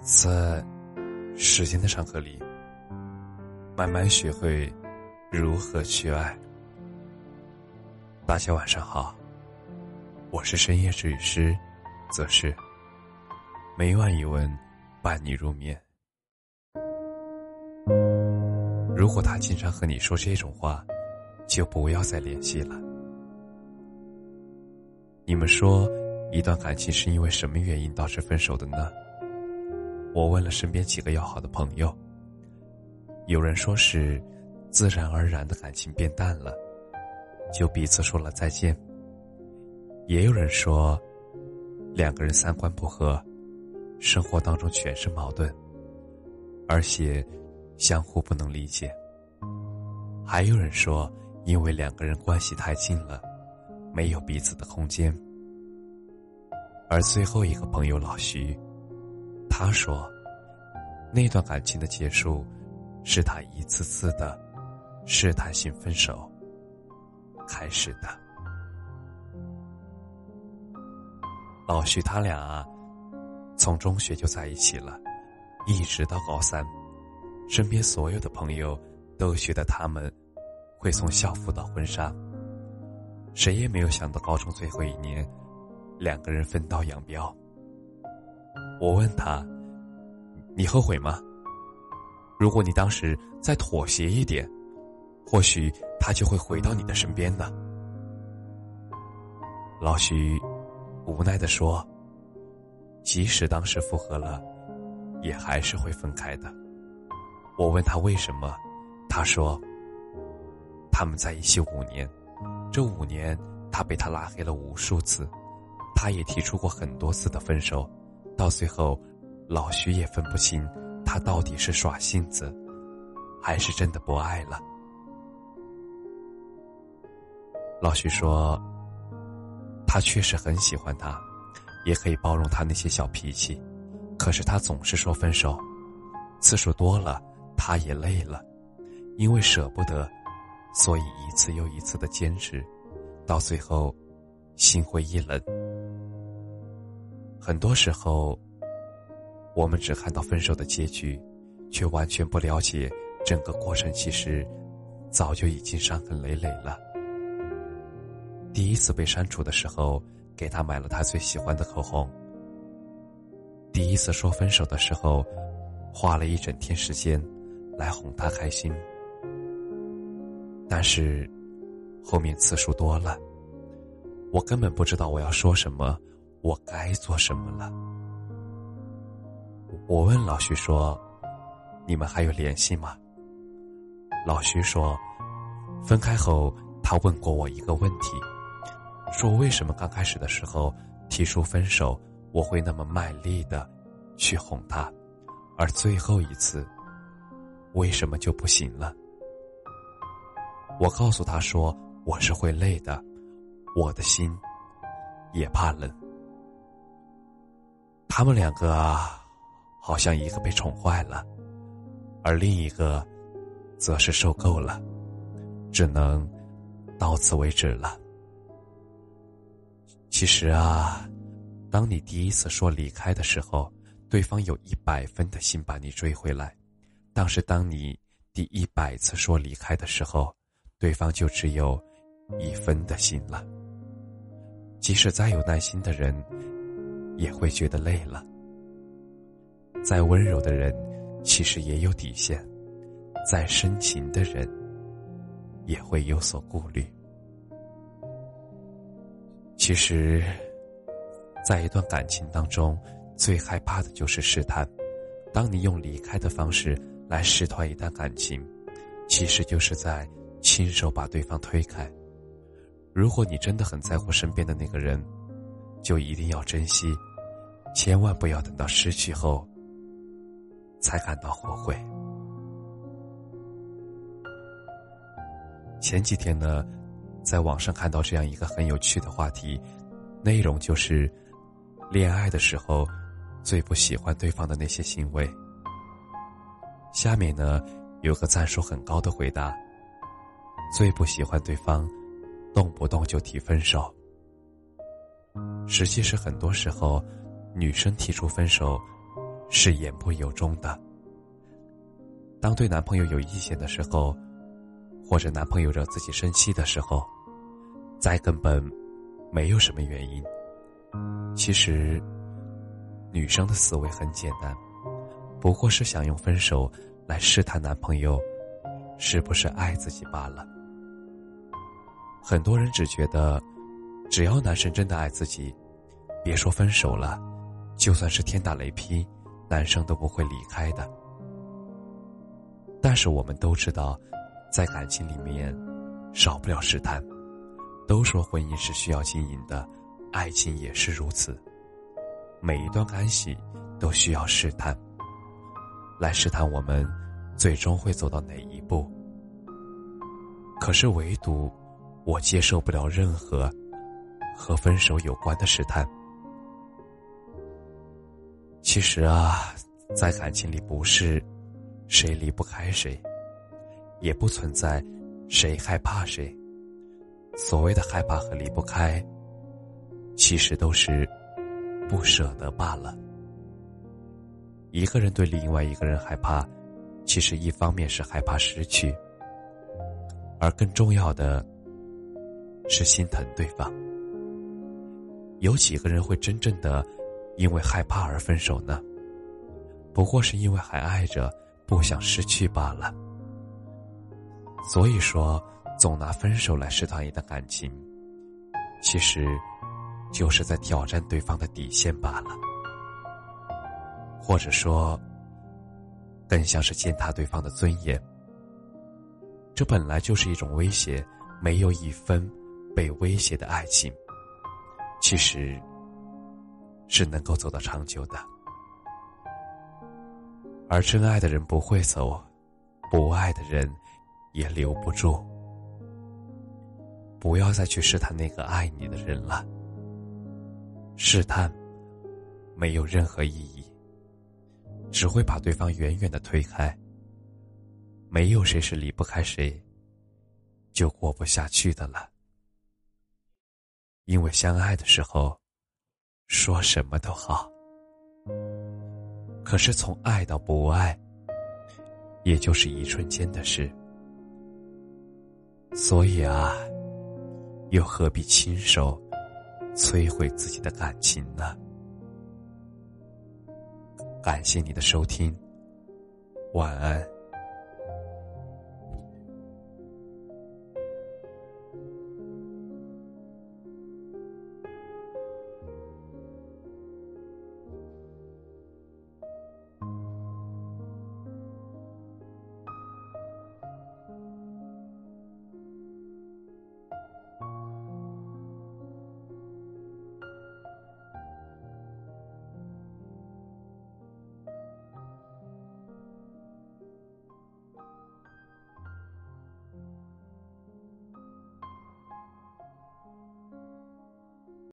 在时间的长河里，慢慢学会如何去爱。大家晚上好，我是深夜治愈师，则是每晚一问伴你入眠。如果他经常和你说这种话，就不要再联系了。你们说，一段感情是因为什么原因导致分手的呢？我问了身边几个要好的朋友，有人说是自然而然的感情变淡了，就彼此说了再见；也有人说，两个人三观不合，生活当中全是矛盾，而且相互不能理解；还有人说，因为两个人关系太近了，没有彼此的空间。而最后一个朋友老徐。他说：“那段感情的结束，是他一次次的试探性分手开始的。”老徐他俩从中学就在一起了，一直到高三，身边所有的朋友都觉得他们会从校服到婚纱，谁也没有想到高中最后一年，两个人分道扬镳。我问他：“你后悔吗？如果你当时再妥协一点，或许他就会回到你的身边呢。”老徐无奈的说：“即使当时复合了，也还是会分开的。”我问他为什么，他说：“他们在一起五年，这五年他被他拉黑了无数次，他也提出过很多次的分手。”到最后，老徐也分不清他到底是耍性子，还是真的不爱了。老徐说：“他确实很喜欢他，也可以包容他那些小脾气，可是他总是说分手，次数多了，他也累了，因为舍不得，所以一次又一次的坚持，到最后，心灰意冷。”很多时候，我们只看到分手的结局，却完全不了解整个过程。其实，早就已经伤痕累累了。第一次被删除的时候，给他买了他最喜欢的口红。第一次说分手的时候，花了一整天时间来哄他开心。但是，后面次数多了，我根本不知道我要说什么。我该做什么了？我问老徐说：“你们还有联系吗？”老徐说：“分开后，他问过我一个问题，说为什么刚开始的时候提出分手，我会那么卖力的去哄他，而最后一次，为什么就不行了？”我告诉他说：“我是会累的，我的心也怕冷。”他们两个，好像一个被宠坏了，而另一个，则是受够了，只能到此为止了。其实啊，当你第一次说离开的时候，对方有一百分的心把你追回来；但是当你第一百次说离开的时候，对方就只有一分的心了。即使再有耐心的人。也会觉得累了。再温柔的人，其实也有底线；再深情的人，也会有所顾虑。其实，在一段感情当中，最害怕的就是试探。当你用离开的方式来试探一段感情，其实就是在亲手把对方推开。如果你真的很在乎身边的那个人，就一定要珍惜。千万不要等到失去后，才感到后悔。前几天呢，在网上看到这样一个很有趣的话题，内容就是：恋爱的时候最不喜欢对方的那些行为。下面呢，有个赞数很高的回答：最不喜欢对方动不动就提分手。实际是很多时候。女生提出分手，是言不由衷的。当对男朋友有意见的时候，或者男朋友惹自己生气的时候，再根本没有什么原因。其实，女生的思维很简单，不过是想用分手来试探男朋友是不是爱自己罢了。很多人只觉得，只要男生真的爱自己，别说分手了，就算是天打雷劈，男生都不会离开的。但是我们都知道，在感情里面，少不了试探。都说婚姻是需要经营的，爱情也是如此。每一段关系都需要试探，来试探我们最终会走到哪一步。可是唯独我接受不了任何和分手有关的试探。其实啊，在感情里不是。谁离不开谁，也不存在谁害怕谁。所谓的害怕和离不开，其实都是不舍得罢了。一个人对另外一个人害怕，其实一方面是害怕失去，而更重要的是心疼对方。有几个人会真正的因为害怕而分手呢？不过是因为还爱着。不想失去罢了，所以说，总拿分手来试探一段感情，其实就是在挑战对方的底线罢了，或者说，更像是践踏对方的尊严。这本来就是一种威胁，没有一分被威胁的爱情，其实是能够走到长久的。而真爱的人不会走，不爱的人也留不住。不要再去试探那个爱你的人了。试探没有任何意义，只会把对方远远的推开。没有谁是离不开谁，就过不下去的了。因为相爱的时候，说什么都好。可是从爱到不爱，也就是一瞬间的事。所以啊，又何必亲手摧毁自己的感情呢？感谢你的收听，晚安。